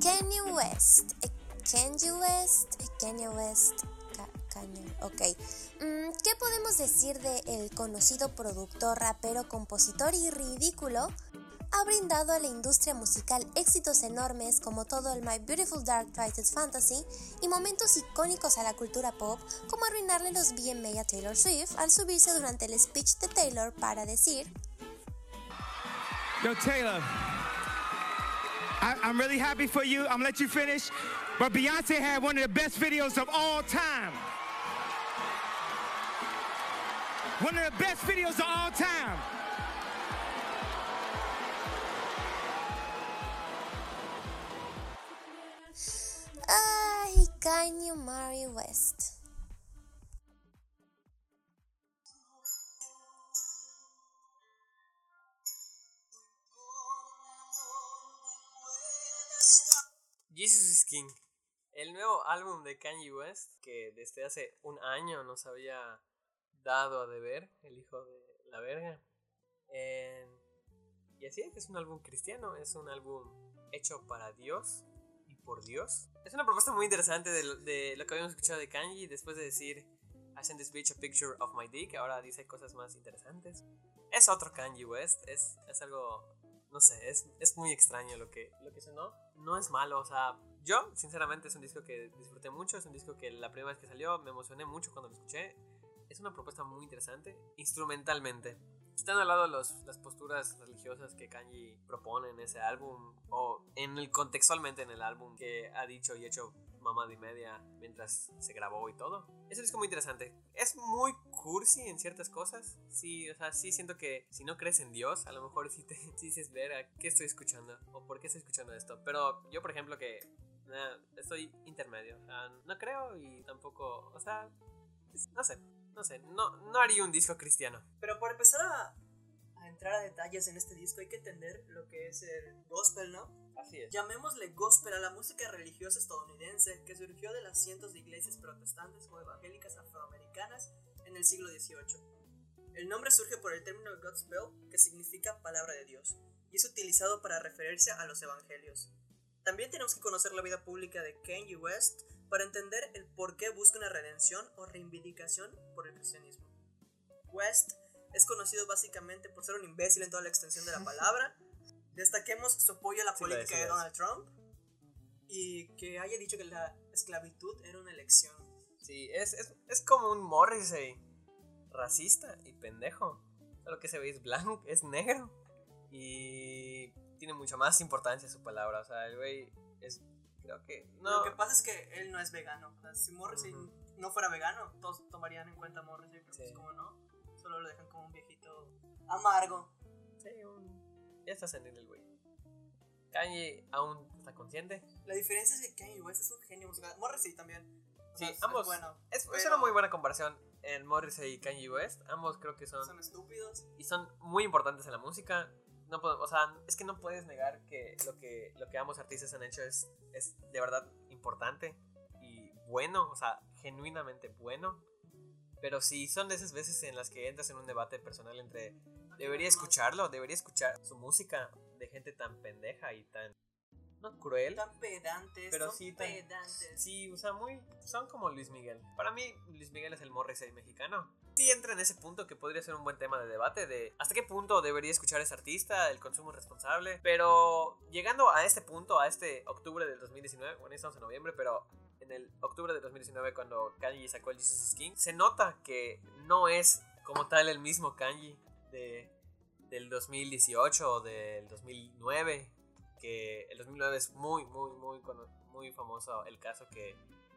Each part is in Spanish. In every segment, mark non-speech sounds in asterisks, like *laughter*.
Kanye West. Eh, Kanye West. eh, Kanye West. Ka- Kanye. Ok. Mm, ¿Qué podemos decir de el conocido productor, rapero, compositor y ridículo? Ha brindado a la industria musical éxitos enormes como todo el My Beautiful Dark Twisted Fantasy y momentos icónicos a la cultura pop, como arruinarle los BMA a Taylor Swift al subirse durante el speech de Taylor para decir Yo, Taylor, I, I'm really happy for you. I'm gonna let you finish. But Beyonce had one of the best videos of all time. One of the best videos of all time. Kanye Mary West. Jesus is King. El nuevo álbum de Kanye West, que desde hace un año nos había dado a deber, el hijo de la verga. Y así es, es un álbum cristiano, es un álbum hecho para Dios por Dios. Es una propuesta muy interesante de, de lo que habíamos escuchado de Kanye después de decir I sent this bitch a picture of my dick, ahora dice cosas más interesantes. Es otro Kanye West, es, es algo no sé, es, es muy extraño lo que, lo que sonó. No es malo, o sea, yo sinceramente es un disco que disfruté mucho, es un disco que la primera vez que salió me emocioné mucho cuando lo escuché. Es una propuesta muy interesante, instrumentalmente. Quitando al lado los, las posturas religiosas que Kanye propone en ese álbum, o en el contextualmente en el álbum que ha dicho y hecho mamá de media mientras se grabó y todo. Es un disco muy interesante. Es muy cursi en ciertas cosas. Sí, o sea, sí siento que si no crees en Dios, a lo mejor sí te *laughs* dices ver a qué estoy escuchando o por qué estoy escuchando esto. Pero yo, por ejemplo, que eh, estoy intermedio. O sea, no creo y tampoco, o sea, no sé, no sé, no, no haría un disco cristiano. Pero para empezar a, a entrar a detalles en este disco hay que entender lo que es el gospel, ¿no? Así es. Llamémosle gospel a la música religiosa estadounidense que surgió de las cientos de iglesias protestantes o evangélicas afroamericanas en el siglo XVIII. El nombre surge por el término gospel, que significa palabra de Dios, y es utilizado para referirse a los evangelios. También tenemos que conocer la vida pública de Kanye West para entender el por qué busca una redención o reivindicación por el cristianismo. West es conocido básicamente por ser un imbécil en toda la extensión de la palabra. *laughs* Destaquemos su apoyo a la Sí lo política de lo. Donald Trump y que haya dicho que la esclavitud era una elección. Sí, es, es, es como un Morrissey racista y pendejo. Solo que ese güey es blanco, es negro. Y tiene mucha más importancia su palabra. O sea, el güey es. Creo que. No. Lo que pasa es que él no es vegano. O sea, si Morrissey Ujú. no fuera vegano, todos tomarían en cuenta a Morrissey, pero Sí. pues como no, solo lo dejan como un viejito amargo. Sí, un- Ya está senil el güey. Kanye aún está consciente. La diferencia es que Kanye West es un genio musical. Morrissey también. O Sí, sea, es- ambos. Es bueno. Es, es pero una muy buena comparación en Morrissey y Kanye West. Ambos creo que son. Son estúpidos. y son muy importantes en la música. No puedo- o sea, es que no puedes negar que lo que, lo que ambos artistas han hecho es, es de verdad importante y bueno, o sea, genuinamente bueno. Pero sí son de esas veces en las que entras en un debate personal entre debería escucharlo, debería escuchar su música de gente tan pendeja y tan no cruel. Tan pedantes. Pero son sí tan- pedantes. Sí, o sea, muy. Son como Luis Miguel. Para mí, Luis Miguel es el Morrissey mexicano. Sí entra en ese punto que podría ser un buen tema de debate de hasta qué punto debería escuchar ese artista, el consumo responsable. Pero llegando a este punto, a este octubre del 2019, bueno, estamos en noviembre, pero en el octubre del 2019 cuando Kanye sacó el Jesus is King, se nota que no es como tal el mismo Kanye de, del 2018 o del 2009 que el 2009 es muy, muy, muy, muy famoso el caso que,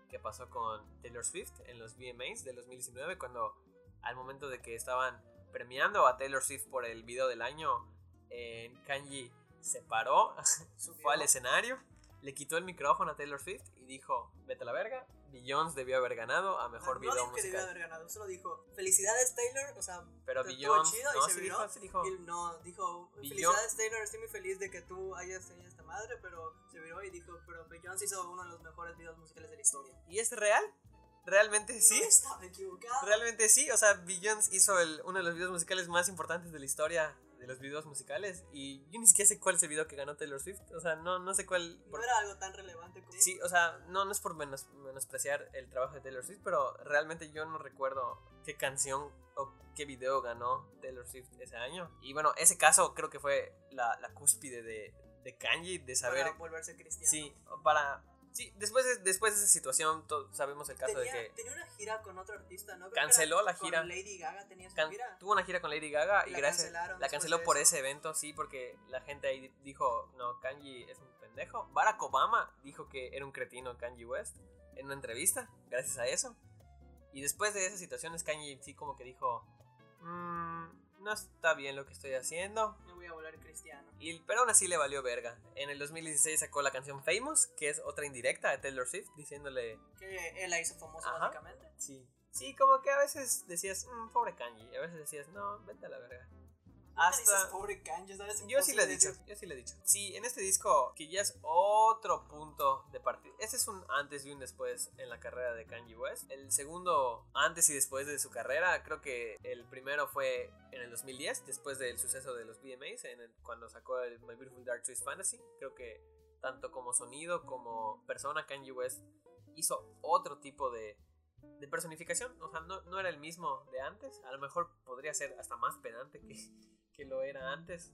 que pasó con Taylor Swift en los VMAs del 2019, cuando al momento de que estaban premiando a Taylor Swift por el video del año, eh, Kanye se paró, *laughs* fue al escenario, le quitó el micrófono a Taylor Swift y dijo, vete a la verga, Beyoncé debió haber ganado a mejor no video dijo que debió musical. haber ganado, solo dijo felicidades Taylor, o sea, Pero estuvo Beyoncé, chido y no, se sí viró. dijo, sí dijo. Y no, dijo Beyoncé- felicidades Taylor, estoy muy feliz de que tú hayas tenido esta madre, pero se viró y dijo, pero Beyoncé hizo uno de los mejores videos musicales de la historia. ¿Y es real? realmente sí. No estaba equivocado. Realmente sí, o sea, Billions hizo el- uno de los videos musicales más importantes de la historia de los videos musicales y yo ni siquiera sé cuál es el video que ganó Taylor Swift, o sea, no, no sé cuál... No por- era algo tan relevante como. Sí, o sea, no, no es por menos, menospreciar el trabajo de Taylor Swift, pero realmente yo no recuerdo qué canción o qué video ganó Taylor Swift ese año. Y bueno, ese caso creo que fue la, la cúspide de, de Kanye, de saber... Para volverse cristiano. Sí, para... Sí, después de, después de esa situación sabemos el caso Tenía, de que... tenía una gira con otro artista, ¿no? Creo Canceló la gira. Con Lady Gaga tenía su gira. tuvo una gira con Lady Gaga y La gracias la canceló por ese evento, sí, porque la gente ahí dijo, no, Kanye es un pendejo. Barack Obama dijo que era un cretino Kanye West en una entrevista, gracias a eso. Y después de esas situaciones, Kanye sí como que dijo, "Mm, no está bien lo que estoy haciendo. Me voy a volver cristiano. Y, pero aún así le valió verga. En el 2016 sacó la canción Famous, que es otra indirecta de Taylor Swift, diciéndole, Que él la hizo famosa Ajá. básicamente. Sí. Sí, como que a veces decías, "Mm, pobre Kanye. Y a veces decías, no, vete a la verga. Dices, Hasta. pobre Kanye, ¿sabes? Yo sí le he dicho, yo sí le he dicho. Sí, en este disco, que ya es otro punto de partida. Este es un antes y un después en la carrera de Kanye West. El segundo, antes y después de su carrera, creo que el primero fue en el 2010, después del suceso de los en el- cuando sacó el My Beautiful Dark Twisted Fantasy. Creo que tanto como sonido como persona, Kanye West hizo otro tipo de, de personificación. O sea, no, no era el mismo de antes. A lo mejor podría ser hasta más pedante que, que lo era antes.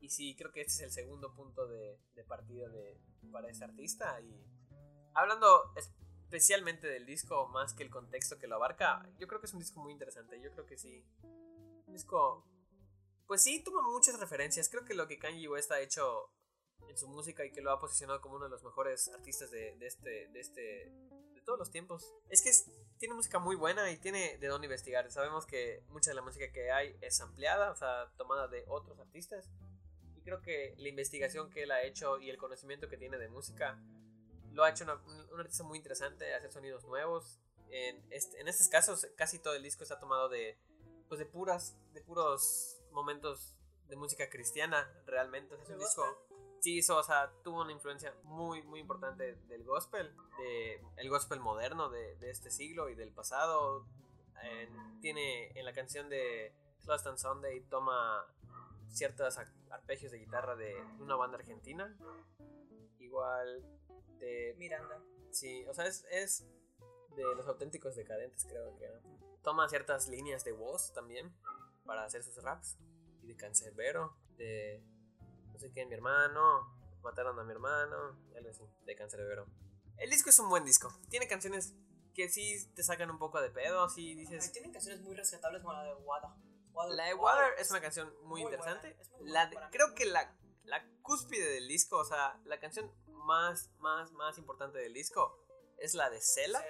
Y sí, creo que este es el segundo punto de, de partida de, para este artista. Y hablando especialmente del disco, más que el contexto que lo abarca, yo creo que es un disco muy interesante. Yo creo que sí. Un disco. Pues sí, toma muchas referencias. Creo que lo que Kanye West ha hecho en su música y que lo ha posicionado como uno de los mejores artistas de, de este. de este. Todos los tiempos. Es que es- tiene música muy buena y tiene de dónde investigar. Sabemos que mucha de la música que hay es ampliada, o sea, tomada de otros artistas. Y creo que la investigación que él ha hecho y el conocimiento que tiene de música lo ha hecho una- un, artista muy interesante, hacer sonidos nuevos. En, este- en estos casos, casi todo el disco está tomado de, pues de puras, de puros momentos de música cristiana, realmente. Es un disco. Sí, hizo, o sea, tuvo una influencia muy, muy importante del gospel, de el gospel moderno de, de este siglo y del pasado. En- tiene en la canción de Lost on Sunday toma ciertos ar- arpegios de guitarra de una banda argentina. Igual de Miranda. Sí, o sea, es, es de los auténticos decadentes, creo que era. Toma ciertas líneas de voz también para hacer sus raps. Y de Cancerbero, de sé quién, mi hermano, mataron a mi hermano, algo así, de Cancerbero. El disco es un buen disco. Tiene canciones que sí te sacan un poco de pedo, sí dices. tienen canciones muy rescatables como la de Wada. Wada- La de Wada Water es una canción muy, muy interesante. es muy La de- creo que la, la cúspide del disco, o sea, la canción más, más, más importante del disco es la de Cela.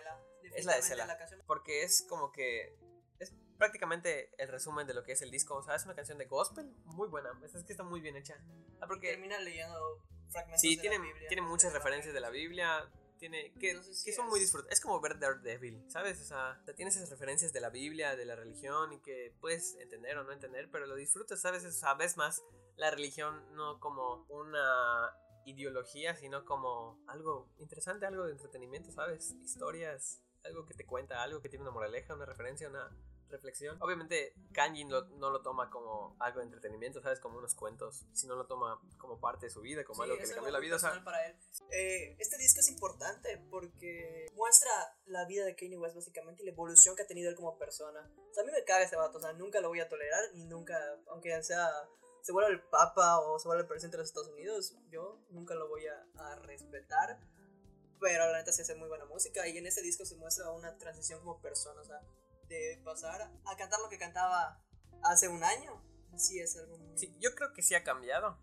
Es la de Cela. la Porque es como que. Es prácticamente el resumen de lo que es el disco. O sea, es una canción de gospel muy buena. Es que está muy bien hecha. Ah, porque. termina leyendo fragmentos Sí, de tiene, la Biblia. tiene de muchas referencias de la Biblia. Tiene. Que, Entonces, que sí son es. muy disfrutables. Es como ver Daredevil, ¿sabes? O sea, o sea, tiene esas referencias de la Biblia, de la religión. Y que puedes entender o no entender. Pero lo disfrutas, ¿sabes? O sea, ves más la religión no como una ideología, sino como algo interesante, algo de entretenimiento, ¿sabes? Historias, algo que te cuenta, algo que tiene una moraleja, una referencia, una reflexión. Obviamente Kanye no, no lo toma como algo de entretenimiento, ¿sabes? Como unos cuentos, sino lo toma como parte de su vida, como Sí, algo que le cambió la vida. O sea, para él. Eh, este disco es importante porque muestra la vida de Kanye West básicamente y la evolución que ha tenido él como persona. O sea, a mí me caga ese vato, o sea, nunca lo voy a tolerar y nunca, aunque sea, se vuelva el papa o se vuelva el presidente de los Estados Unidos, yo nunca lo voy a, a respetar. Pero la neta sí hace muy buena música y en este disco se muestra una transición como persona, o sea, de pasar a cantar lo que cantaba hace un año. Sí, es algo muy... sí, yo creo que sí ha cambiado.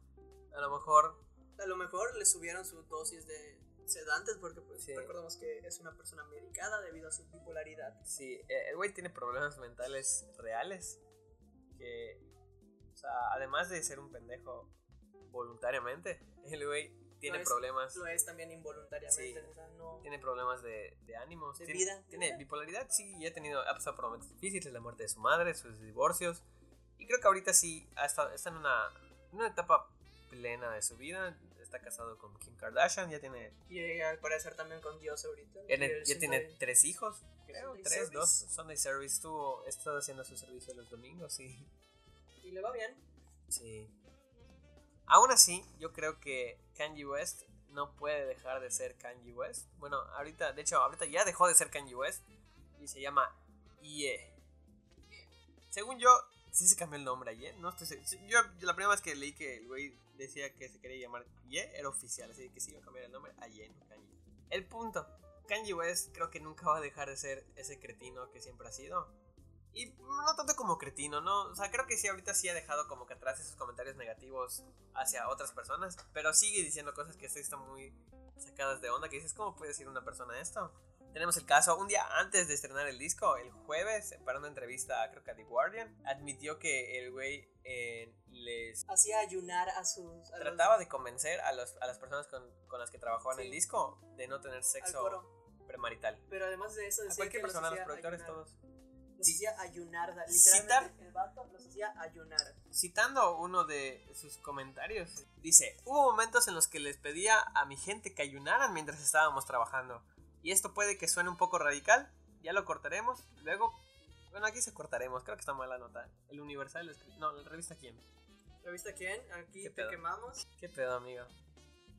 A lo mejor A lo mejor le subieron su dosis de sedantes porque pues Sí. recordemos que es una persona medicada debido a su bipolaridad. Sí, eh, el güey tiene problemas mentales reales. Que, o sea, además de ser un pendejo voluntariamente, el güey tiene Lo es- problemas. Lo es también involuntariamente, Sí. o sea, no... Tiene problemas de, de ánimos. De tiene, vida. Tiene bipolaridad, sí, y ha tenido, ha pasado por momentos difíciles, la muerte de su madre, sus divorcios. Y creo que ahorita sí ha estado, está en una, una etapa plena de su vida. Está casado con Kim Kardashian, ya tiene, Y al parecer también con Dios ahorita. el ya tiene Sunday- tres hijos, creo, tres, service. dos. Sunday Service estuvo, está haciendo su servicio los domingos, sí. Y le va bien. Sí. Aún así, yo creo que Kanye West no puede dejar de ser Kanye West. Bueno, ahorita, de hecho, ahorita ya dejó de ser Kanye West y se llama Ye. Según yo, sí se cambió el nombre a Ye. No estoy Yo la primera vez que leí que el güey decía que se quería llamar Ye era oficial, así que sí iba a cambiar el nombre a Ye, no Kanye. El punto. Kanye West creo que nunca va a dejar de ser ese cretino que siempre ha sido. Y no tanto como cretino, ¿no? O sea, creo que sí, ahorita sí ha dejado como que atrás esos comentarios negativos hacia otras personas. Pero sigue diciendo cosas que sí están muy sacadas de onda. Que dices, ¿cómo puede decir una persona esto? Tenemos el caso, un día antes de estrenar el disco, el jueves, para una entrevista, creo que a The Guardian, admitió que el güey eh, les Hacía ayunar a sus. a los- trataba de convencer a, los, a las personas con, con las que trabajó en Sí. el disco de no tener sexo premarital. Pero además de eso, A decía cualquier que los persona, los hacía productores, ayunar. todos. Los hacía ayunar. sea, Citar- Literalmente, el vato los hacía ayunar. Citando uno de sus comentarios, dice, hubo momentos en los que les pedía a mi gente que ayunaran mientras estábamos trabajando. Y esto puede que suene un poco radical, ya lo cortaremos, luego... Bueno, aquí se cortaremos, creo que está mal la nota. El Universal, no, la revista quién. ¿Revista quién? Aquí ¿Qué te pedo? quemamos. ¿Qué pedo, amigo?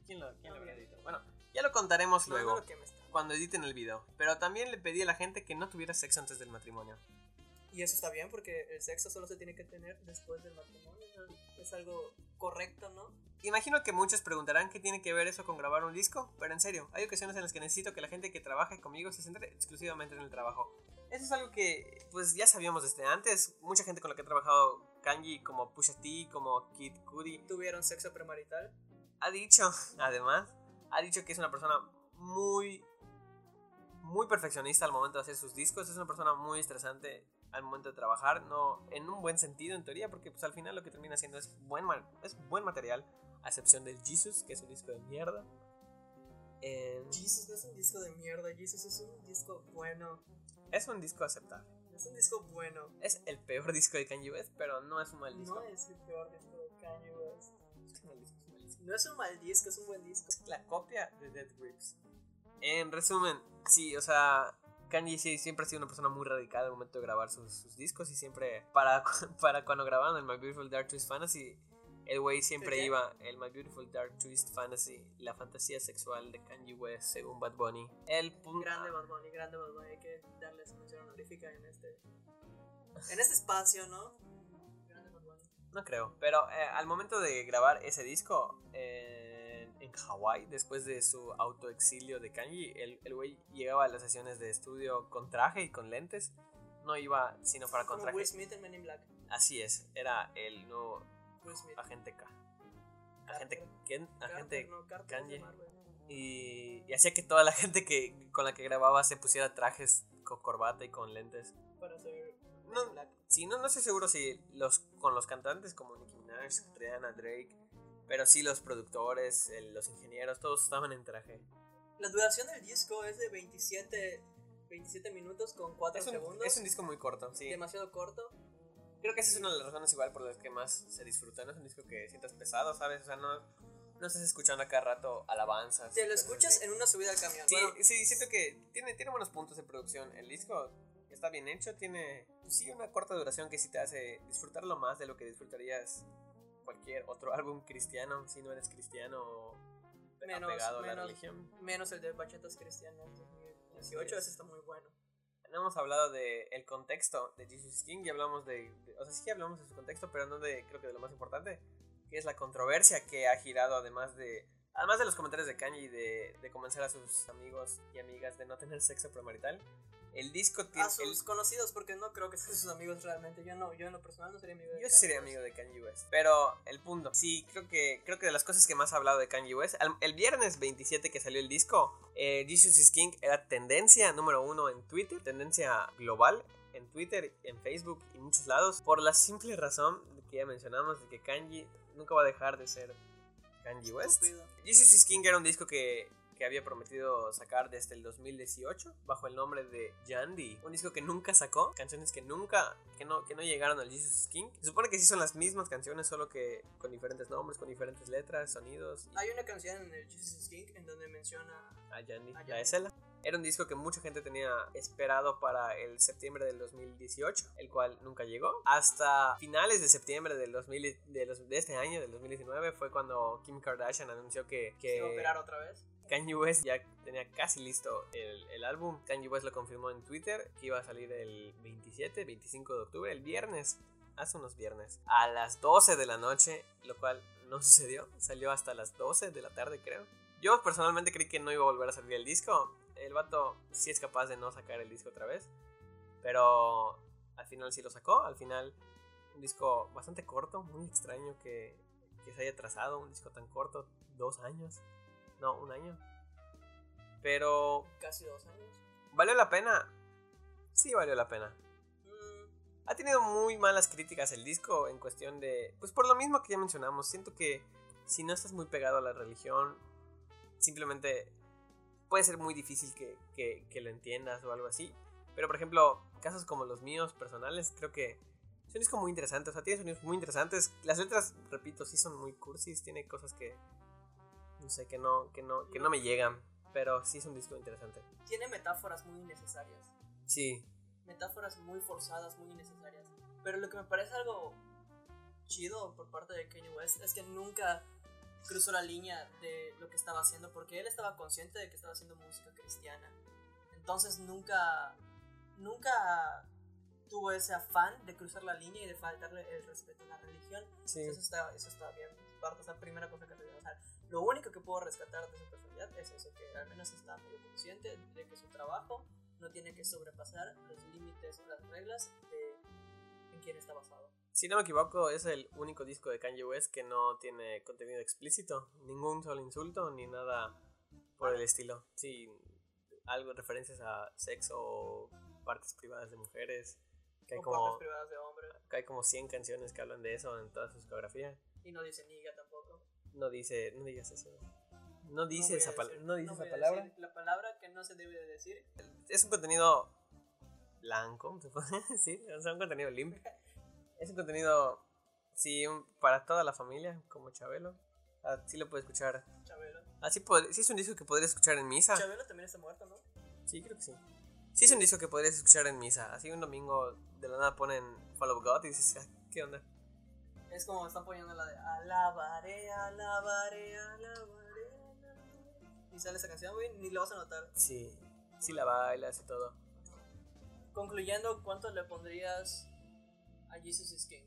¿Quién lo, quién lo habría dicho? Bueno, ya lo contaremos No, luego, no lo cuando editen el video. Pero también le pedí a la gente que no tuviera sexo antes del matrimonio. Y eso está bien porque el sexo solo se tiene que tener después del matrimonio. ¿no? Es algo correcto, ¿no? Imagino que muchos preguntarán qué tiene que ver eso con grabar un disco, pero en serio, hay ocasiones en las que necesito que la gente que trabaje conmigo se centre exclusivamente en el trabajo. Eso es algo que pues ya sabíamos desde antes. Mucha gente con la que he trabajado, Kanji, como Pusha T, como Kid Cudi, Tuvieron sexo premarital. ha dicho, *laughs* además, ha dicho que es una persona muy, muy perfeccionista al momento de hacer sus discos. Es una persona muy estresante al momento de trabajar, no en un buen sentido en teoría, porque pues al final lo que termina haciendo es buen, es buen material, a excepción del Jesus, que es un disco de mierda. Eh, Jesus no es un disco de mierda. Jesus es un disco bueno. es un disco aceptable. Es un disco bueno. Es el peor *laughs* disco de Kanye West, pero no es un mal disco. No es el peor disco de Kanye West. Es un mal disco, es. No es un mal disco, es un buen disco. la copia de Dead Grips. En resumen, sí, o sea, Kanye sí, siempre ha sido una persona muy radical al momento de grabar sus, sus discos y siempre, para, *laughs* para cuando grabaron el My Beautiful Dark Twist Fantasy, el güey siempre iba, el My Beautiful Dark Twist Fantasy, la fantasía sexual de Kanye West según Bad Bunny. El. Grande Bad Bunny, grande Bad Bunny. Hay que darle esa mención honorífica en este, en este espacio, ¿no? No creo, pero eh, al momento de grabar ese disco eh, en Hawái, después de su autoexilio de Kanye, el el güey llegaba a las sesiones de estudio con traje y con lentes. No iba sino para con traje. Will Smith en Men in Black. Así es, era el nuevo Will Smith. agente K. Agente Carter. Ken, agente Kanye. Y, y hacía que toda la gente que con la que grababa se pusiera trajes con corbata y con lentes. Para No, Black. Sí, no, no estoy seguro si los con los cantantes como Nicki Minaj, Rihanna, Drake, pero sí los productores, el- los ingenieros, todos estaban en traje. La duración del disco es de 27, 27 minutos con 4 Es un, segundos. es un disco muy corto, sí. demasiado corto. Creo que esa es una de las razones igual por las que más se disfruta. No es un disco que sientas pesado, ¿sabes? O sea, no, no estás escuchando a cada rato alabanzas. Te lo escuchas así. en una subida al camión. Sí, Bueno, sí, siento que tiene, tiene buenos puntos de producción. El disco está bien hecho, tiene sí una corta duración que sí te hace disfrutarlo más de lo que disfrutarías cualquier otro álbum cristiano, si no eres cristiano o Menos- apegado a la menos- religión. menos el de Bachetas Cristianas 2018, Así es. ese está muy bueno. No hemos hablado del el contexto de Jesus King, ya hablamos de, de- O sea, sí hablamos de su contexto, pero no de, creo que de lo más importante, que es la controversia que ha girado además de... Además de los comentarios de Kanye y de, de convencer a sus amigos y amigas de no tener sexo premarital, el disco tiene... A sus conocidos, porque no creo que sean sus amigos realmente. Yo no, yo en lo personal no sería amigo de Yo Kanye sería West. amigo de Kanye West. Pero el punto, sí, creo que creo que de las cosas que más ha hablado de Kanye West, al- el viernes 27 que salió el disco, eh, Jesus is King era tendencia número uno en Twitter, tendencia global en Twitter, en Facebook y muchos lados, por la simple razón que ya mencionamos de que Kanye nunca va a dejar de ser Kanye West. Estúpido. Jesus is King era un disco que que había prometido sacar desde el 2018 bajo el nombre de Yandy. Un disco que nunca sacó, canciones que nunca, que no, que no llegaron al Jesus King. Se supone que sí son las mismas canciones, solo que con diferentes nombres, con diferentes letras, sonidos. Hay una canción en el Jesus King en donde menciona A Yandy, A la Yandy. de Cela. Era un disco que mucha gente tenía esperado para el septiembre del 2018, el cual nunca llegó. Hasta finales de septiembre del 2000, de, los- de este año, del 2019, fue cuando Kim Kardashian anunció que, se iba a que operar otra vez. Kanye West ya tenía casi listo el, el álbum. Kanye West lo confirmó en Twitter que iba a salir el 27, 25 de octubre, el viernes, hace unos viernes, a las 12 de la noche, lo cual no *laughs* sucedió. Salió hasta las 12 de la tarde, creo. Yo personalmente creí que no iba a volver a salir el disco. El vato sí es capaz de no sacar el disco otra vez. Pero al final sí lo sacó. Al final un disco bastante corto, muy extraño que, que se haya trazado un disco tan corto, dos años. No, un año. Pero, Casi dos años. ¿valió la pena? Sí, valió la pena. Mm, Ha tenido muy malas críticas el disco en cuestión de... Pues por lo mismo que ya mencionamos, siento que si no estás muy pegado a la religión, simplemente puede ser muy difícil que, que- que lo entiendas o algo así. Pero por ejemplo, casos como los míos personales, creo que es un disco muy interesante. O sea, tiene sonidos muy interesantes. Las letras, repito, sí son muy cursis. Tiene cosas que... No sé, que no, que no, que no me llegan. Pero sí es un disco interesante. tiene metáforas muy innecesarias. Sí, Metáforas muy forzadas, muy innecesarias. Pero lo que me parece algo chido por parte de Kanye West es que nunca cruzó la línea de lo que estaba haciendo porque él estaba consciente de que estaba haciendo música cristiana. Entonces nunca, nunca tuvo ese afán de cruzar la línea y de faltarle el respeto a la religión. sí. Eso está, eso está bien. Parte, esa primera cosa que o sea, Lo único que puedo rescatar de su personalidad es eso, que al menos está muy consciente de que su trabajo no tiene que sobrepasar los límites o las reglas de en quién está basado. Si no me equivoco, es el único disco de Kanye West que no tiene contenido explícito. Ningún solo insulto ni nada por el estilo. Sí, algo referencias a sexo o partes privadas de mujeres. Que hay, o como, partes privadas de hombre. que hay como 100 canciones que hablan de eso en toda su discografía. Y no dice niga tampoco. No dice, no digas eso. No dice a esa, pal- no dice voy esa palabra. decir La palabra que no se debe de decir. es un contenido blanco, se puede *laughs* decir, o sea, un contenido limpio. *laughs* Es un contenido, sí, un- para toda la familia, como Chabelo. Así lo puede escuchar. Chabelo. Así pod- sí es un disco que podrías escuchar en misa. Chabelo también está muerto, ¿no? Sí, creo que sí. Sí es un disco que podrías escuchar en misa. Así un domingo de la nada ponen Follow God y dices, "Ah, ¿qué onda? Es como están poniendo la de alabaré, alabaré, alabaré. Y sale esa canción, güey, ni lo vas a notar. Sí, sí la bailas y todo. Concluyendo, ¿cuánto le pondrías a Jesus is King?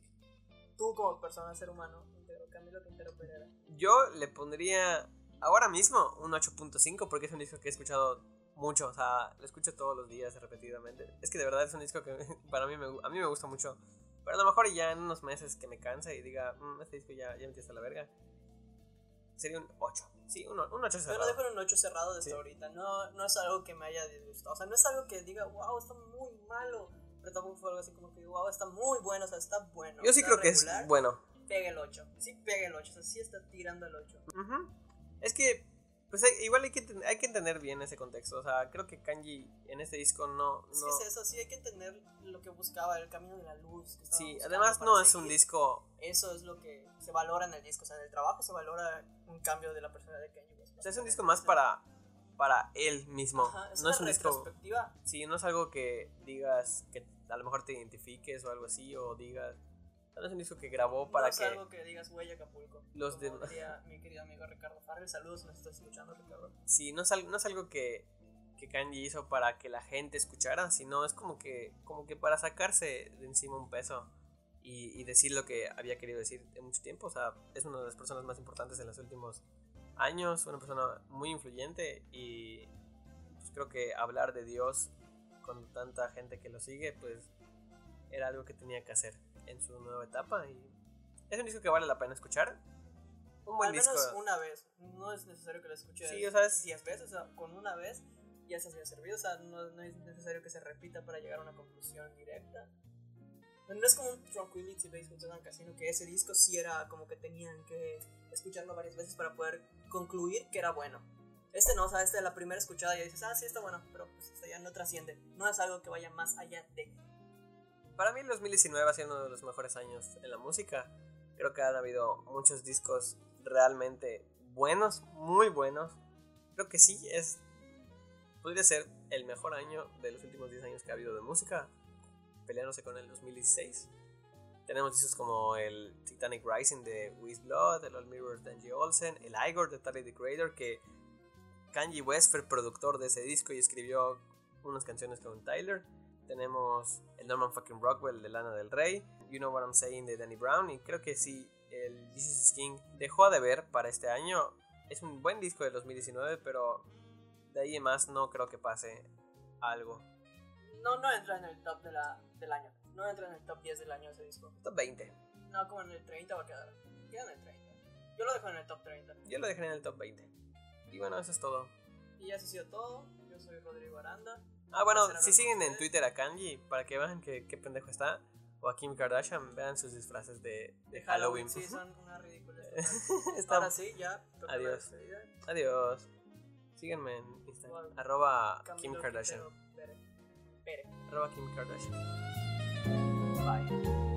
Tú como persona, ser humano, Camilo Quintero Pereira. Yo le pondría ahora mismo un 8.5 porque es un disco que he escuchado mucho, o sea, lo escucho todos los días repetidamente. Es que de verdad es un disco que *laughs* para mí me, a mí me gusta mucho. Pero a lo mejor ya en unos meses que me canse y diga, "Mm, este disco ya, ya metí hasta la verga. Sería un 8. Sí, un, un 8 Yo cerrado. lo dejo un 8 cerrado desde Sí. ahorita. No, no es algo que me haya disgustado. O sea, no es algo que diga, wow, está muy malo. Tampoco fue algo así como que, wow, está muy bueno. O sea, está bueno. Yo sí creo que es regular, bueno. Pega el 8. Sí, pega el 8. O sea, sí está tirando el 8. Ujú. Es que, pues hay- igual hay que, hay que entender bien ese contexto. O sea, creo que Kanji en este disco no... Es no que es eso, sí hay que entender lo que buscaba, el camino de la luz. que sí, además no es un disco Eso es lo que se valora en el disco. O sea, en el trabajo se valora un cambio de la persona de Kanye West. O sea, es un disco más para, para él mismo. Ajá, es no una es un disco. Sí, no es algo que digas que a lo mejor te identifiques o algo así, o digas. No es un disco que grabó para no es que. algo que digas huella Acapulco. los demás- diría mi querido amigo Ricardo Farrell. Saludos si nos estás escuchando, Ricardo. Sí, no es, no es algo que, que Kanji hizo para que la gente escuchara, sino es como que, como que para sacarse de encima un peso y, y decir lo que había querido decir en mucho tiempo. O sea, es una de las personas más importantes en los últimos años, una persona muy influyente y pues creo que hablar de Dios con tanta gente que lo sigue, pues era algo que tenía que hacer en su nueva etapa y es un disco que vale la pena escuchar. Un buen Al disco. menos una vez. No es necesario que lo escuches Sí, o sea, es- 10 veces. O sea, con una vez ya se haya servido. O sea, no, no es necesario que se repita para llegar a una conclusión directa. No es como un Tranquility Base Hotel Casino, que ese disco sí era como que tenían que escucharlo varias veces para poder concluir que era bueno. Este no, o sea, este la primera escuchada ya dices, ah, sí, está bueno, pero pues este ya no trasciende. No es algo que vaya más allá de. Para mí el 2019 ha sido uno de los mejores años en la música. Creo que han habido muchos discos realmente buenos, muy buenos. Creo que sí, es podría ser el mejor año de los últimos 10 años que ha habido de música, peleándose con el 2016. Tenemos discos como el Titanic Rising de Wiz Blood, el All Mirrors de Angie Olsen, el Igor de Tyler the Creator, que Kanye West fue el productor de ese disco y escribió unas canciones con Tyler. Tenemos el Norman fucking Rockwell de Lana del Rey, You Know What I'm Saying de Danny Brown, y creo que sí, el Jesus is King dejó de ver para este año. Es un buen disco del 2019, pero de ahí en más no creo que pase algo. No, no entra en el top de la, del año. No entra en el top 10 del año ese disco. Top 20. No, como en el 30 va a quedar. Queda en el 30. Yo lo dejo en el top 30. Yo lo dejé en el top 20. Y bueno, eso es todo. Y eso ha sido todo. Yo soy Rodrigo Aranda. Ah, bueno, si siguen en. Twitter a Kanji, para que vean que, qué pendejo está, o a Kim Kardashian, vean sus disfraces de, de Halloween. Sí, son una ridícula. *laughs* Ahora sí, ya. Adiós. Adiós. Síganme en Instagram. Igual. Arroba Kim Kardashian. Arroba Kim Kardashian. Bye.